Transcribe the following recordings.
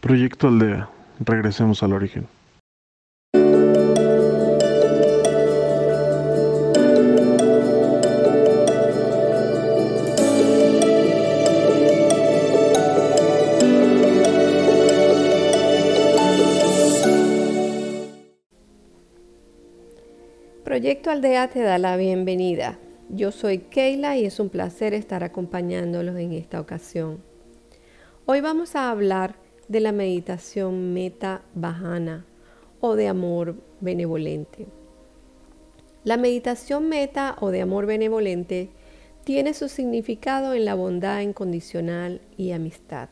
Proyecto Aldea. Regresemos al origen. Proyecto Aldea te da la bienvenida. Yo soy Keila y es un placer estar acompañándolos en esta ocasión. Hoy vamos a hablar de la meditación meta bajana o de amor benevolente. La meditación meta o de amor benevolente tiene su significado en la bondad incondicional y amistad.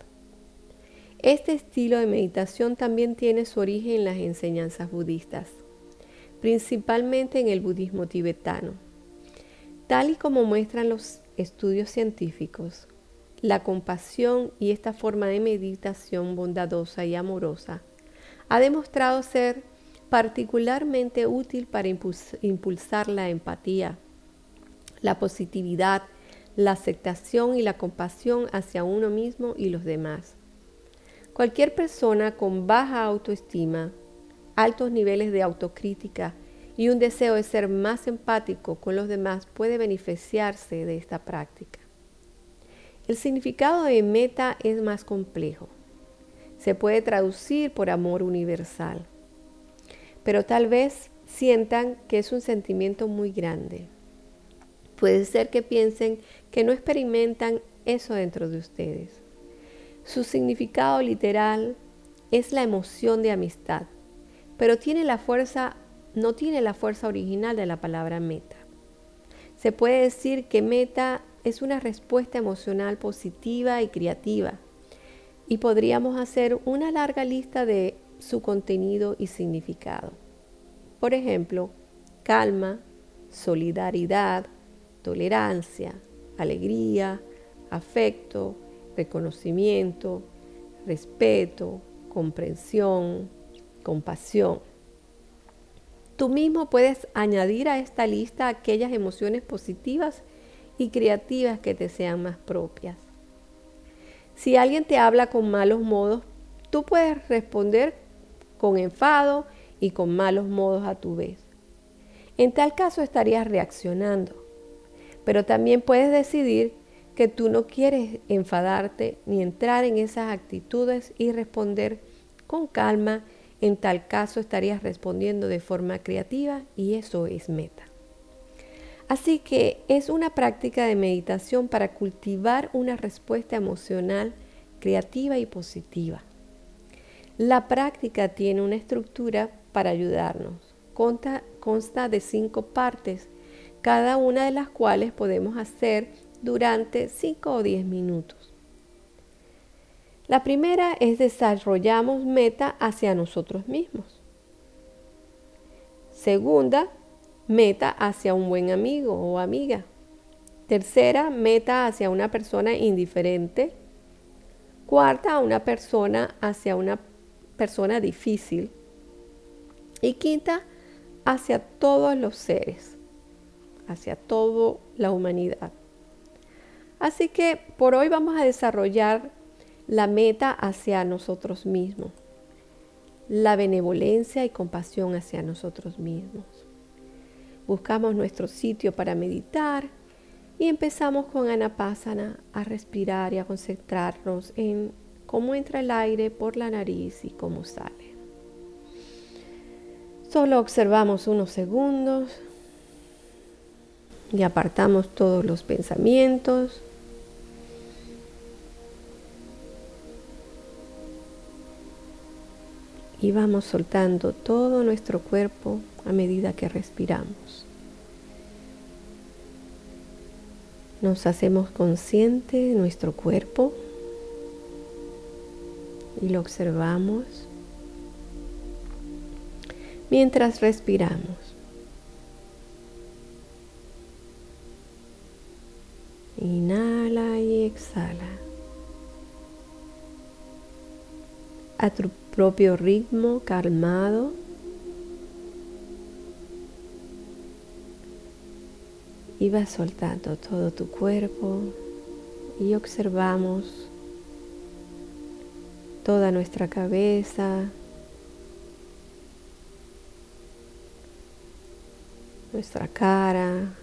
Este estilo de meditación también tiene su origen en las enseñanzas budistas principalmente en el budismo tibetano. Tal y como muestran los estudios científicos, la compasión y esta forma de meditación bondadosa y amorosa ha demostrado ser particularmente útil para impulsar la empatía, la positividad, la aceptación y la compasión hacia uno mismo y los demás. Cualquier persona con baja autoestima altos niveles de autocrítica y un deseo de ser más empático con los demás puede beneficiarse de esta práctica. El significado de meta es más complejo. Se puede traducir por amor universal, pero tal vez sientan que es un sentimiento muy grande. Puede ser que piensen que no experimentan eso dentro de ustedes. Su significado literal es la emoción de amistad, pero tiene la fuerza, no tiene la fuerza original de la palabra meta. Se puede decir que meta es una respuesta emocional positiva y creativa y podríamos hacer una larga lista de su contenido y significado. Por ejemplo, calma, solidaridad, tolerancia, alegría, afecto, reconocimiento, respeto, comprensión, compasión. Tú mismo puedes añadir a esta lista aquellas emociones positivas y creativas que te sean más propias. Si alguien te habla con malos modos, tú puedes responder con enfado y con malos modos a tu vez. En tal caso estarías reaccionando, pero también puedes decidir que tú no quieres enfadarte ni entrar en esas actitudes y responder con calma en tal caso estarías respondiendo de forma creativa y eso es meta. Así que es una práctica de meditación para cultivar una respuesta emocional creativa y positiva. La práctica tiene una estructura para ayudarnos. Consta, de cinco partes, cada una de las cuales podemos hacer durante 5 o 10 minutos. La primera es desarrollamos meta hacia nosotros mismos. Segunda, meta hacia un buen amigo o amiga. Tercera, meta hacia una persona indiferente. Cuarta, una persona hacia una persona difícil. Y quinta, hacia todos los seres, hacia toda la humanidad. Así que por hoy vamos a desarrollar la meta hacia nosotros mismos, la benevolencia y compasión hacia nosotros mismos. Buscamos nuestro sitio para meditar y empezamos con Anapasana a respirar y a concentrarnos en cómo entra el aire por la nariz y cómo sale. Solo observamos unos segundos y apartamos todos los pensamientos y vamos soltando todo nuestro cuerpo a medida que respiramos. Nos hacemos consciente de nuestro cuerpo y lo observamos mientras respiramos. Inhala y exhala. A tu propio ritmo calmado. Y vas soltando todo tu cuerpo y observamos toda nuestra cabeza, nuestra cara,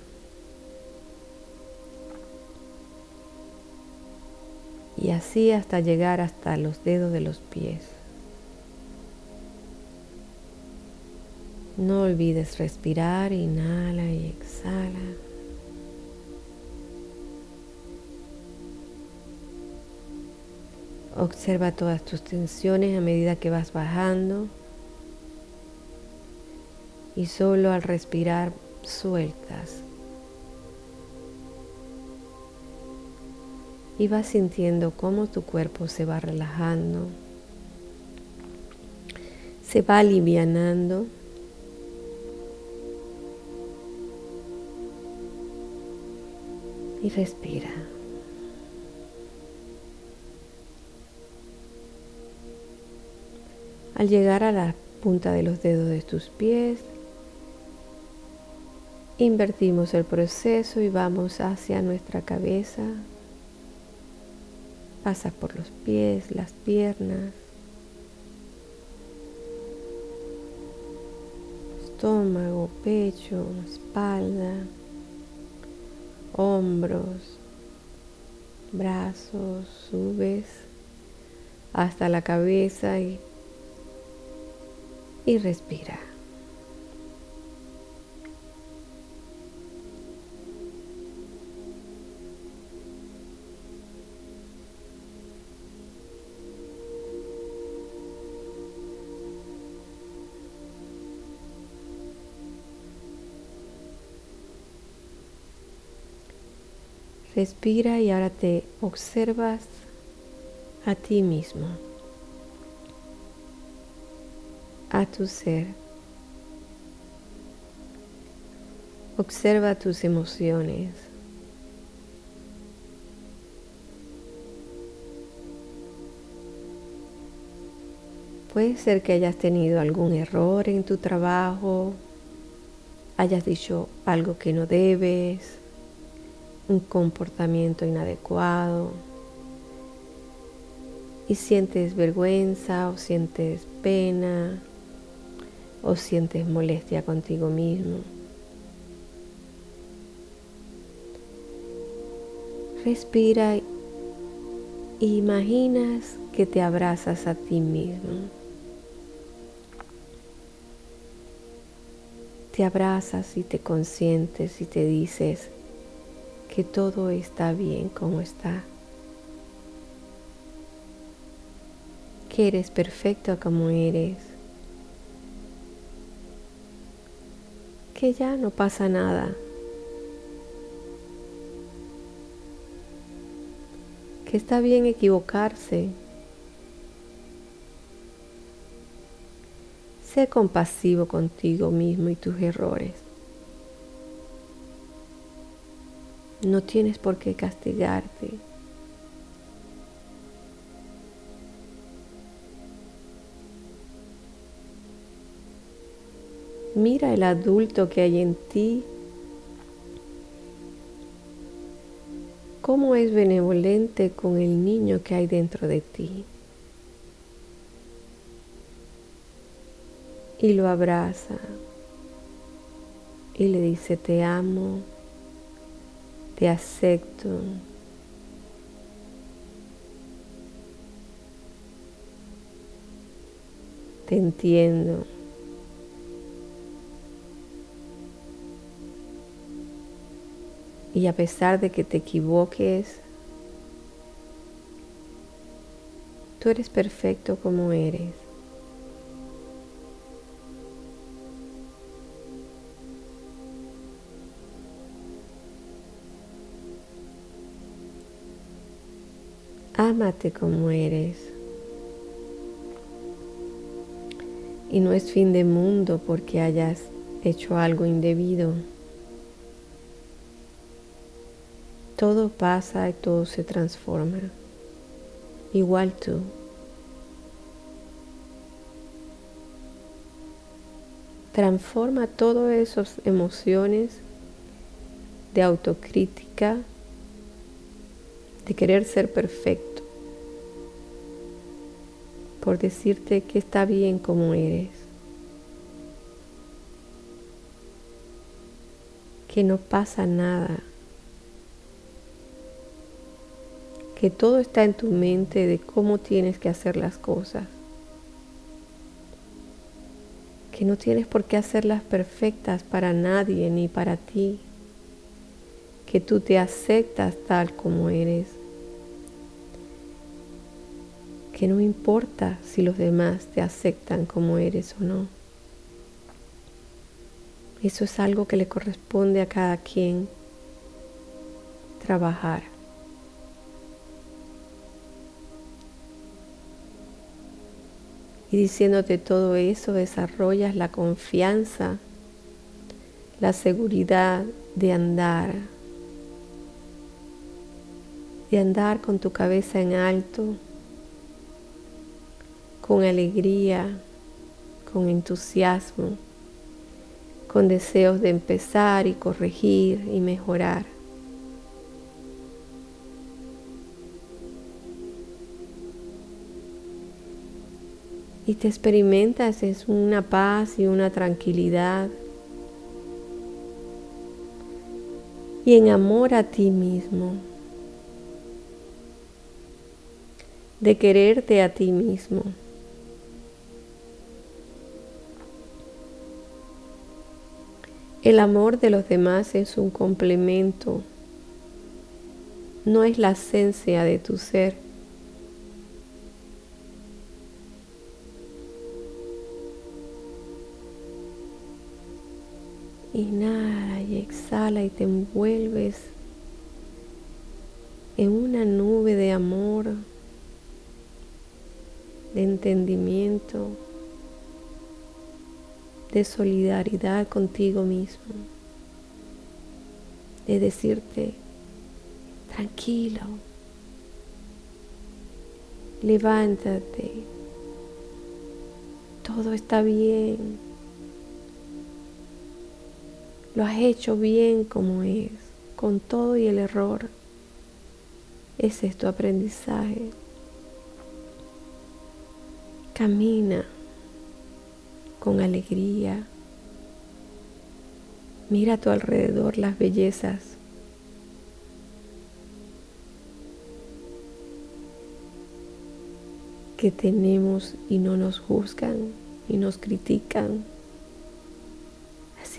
y así hasta llegar hasta los dedos de los pies. No olvides respirar, inhala y exhala. Observa todas tus tensiones a medida que vas bajando y solo al respirar sueltas. Y vas sintiendo cómo tu cuerpo se va relajando, se va alivianando. Y respira. Al llegar a la punta de los dedos de tus pies, invertimos el proceso y vamos hacia nuestra cabeza. Pasa por los pies, las piernas, estómago, pecho, espalda, hombros, brazos, subes hasta la cabeza y y respira. Respira y ahora te observas a ti mismo. A tu ser. Observa tus emociones. Puede ser que hayas tenido algún error en tu trabajo, hayas dicho algo que no debes, un comportamiento inadecuado y sientes vergüenza o sientes pena o sientes molestia contigo mismo. Respira e imaginas que te abrazas a ti mismo. Te abrazas y te consientes y te dices que todo está bien como está. Que eres perfecto como eres que ya no pasa nada. Que está bien equivocarse. Sé compasivo contigo mismo y tus errores. No tienes por qué castigarte. Mira el adulto que hay en ti. Cómo es benevolente con el niño que hay dentro de ti. Y lo abraza. Y le dice, te amo, te acepto. Te entiendo. Y a pesar de que te equivoques, tú eres perfecto como eres. Ámate como eres. Y no es fin de mundo porque hayas hecho algo indebido. Todo pasa y todo se transforma. Igual tú. Transforma todas esas emociones de autocrítica, de querer ser perfecto, por decirte que está bien como eres. Que no pasa nada. Que todo está en tu mente de cómo tienes que hacer las cosas. Que no tienes por qué hacerlas perfectas para nadie ni para ti. Que tú te aceptas tal como eres que no importa si los demás te aceptan como eres o no. Eso es algo que le corresponde a cada quien trabajar. Y diciéndote todo eso, desarrollas la confianza, la seguridad de andar, de andar con tu cabeza en alto, con alegría, con entusiasmo, con deseos de empezar y corregir y mejorar. Y te experimentas es una paz y una tranquilidad. Y en amor a ti mismo. De quererte a ti mismo. El amor de los demás es un complemento, no es la esencia de tu ser. Inhala y exhala y te envuelves en una nube de amor, de entendimiento, de solidaridad contigo mismo, de decirte, tranquilo, levántate, todo está bien, lo has hecho bien como es, con todo y el error. Ese es tu aprendizaje. Camina con alegría. Mira a tu alrededor las bellezas. que tenemos y no nos juzgan y nos critican.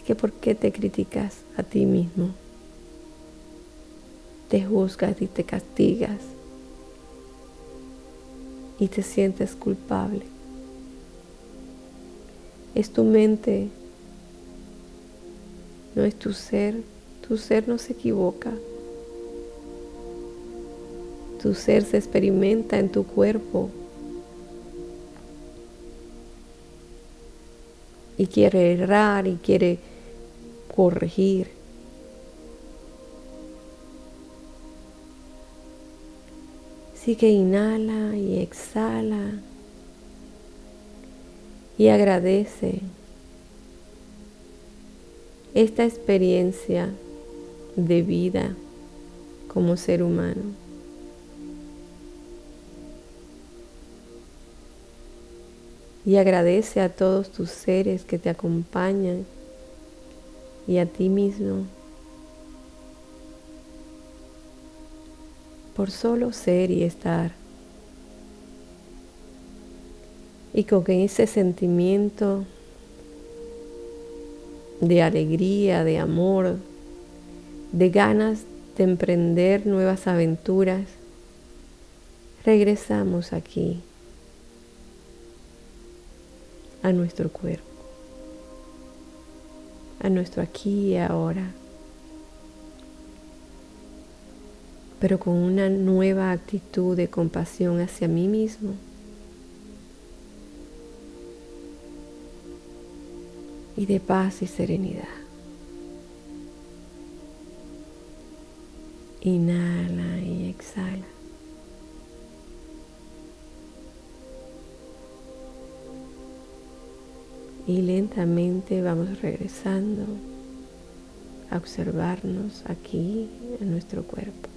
Que ¿por qué te criticas a ti mismo? Te juzgas y te castigas y te sientes culpable es tu mente, no es tu ser. Tu ser no se equivoca. Tu ser se experimenta en tu cuerpo y quiere errar y quiere corregir. Así que inhala y exhala y agradece esta experiencia de vida como ser humano. Y agradece a todos tus seres que te acompañan y a ti mismo por solo ser y estar. y con ese sentimiento de alegría, de amor, de ganas de emprender nuevas aventuras, regresamos aquí a nuestro cuerpo, a nuestro aquí y ahora, pero con una nueva actitud de compasión hacia mí mismo y de paz y serenidad. Inhala y exhala. Y lentamente vamos regresando a observarnos aquí en nuestro cuerpo.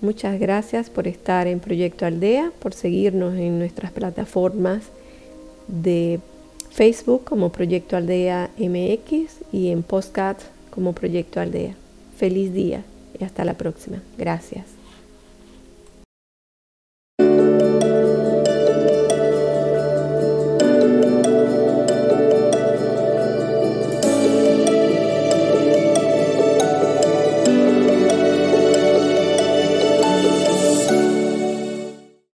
Muchas gracias por estar en Proyecto Aldea, por seguirnos en nuestras plataformas de Facebook como Proyecto Aldea MX y en Postcat como Proyecto Aldea. Feliz día y hasta la próxima. Gracias.